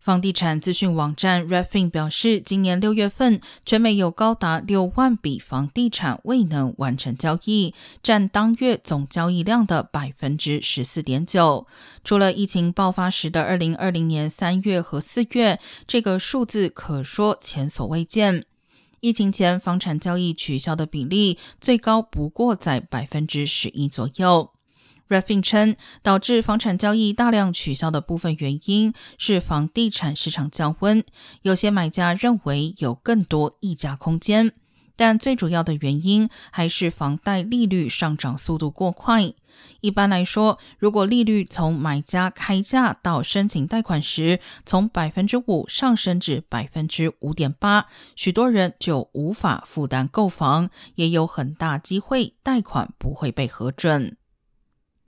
房地产资讯网站 Refin 表示，今年六月份，全美有高达六万笔房地产未能完成交易，占当月总交易量的百分之十四点九。除了疫情爆发时的二零二零年三月和四月，这个数字可说前所未见。疫情前房产交易取消的比例最高不过在百分之十一左右。Refin 称，导致房产交易大量取消的部分原因是房地产市场降温，有些买家认为有更多溢价空间，但最主要的原因还是房贷利率上涨速度过快。一般来说，如果利率从买家开价到申请贷款时，从百分之五上升至百分之五点八，许多人就无法负担购房，也有很大机会贷款不会被核准。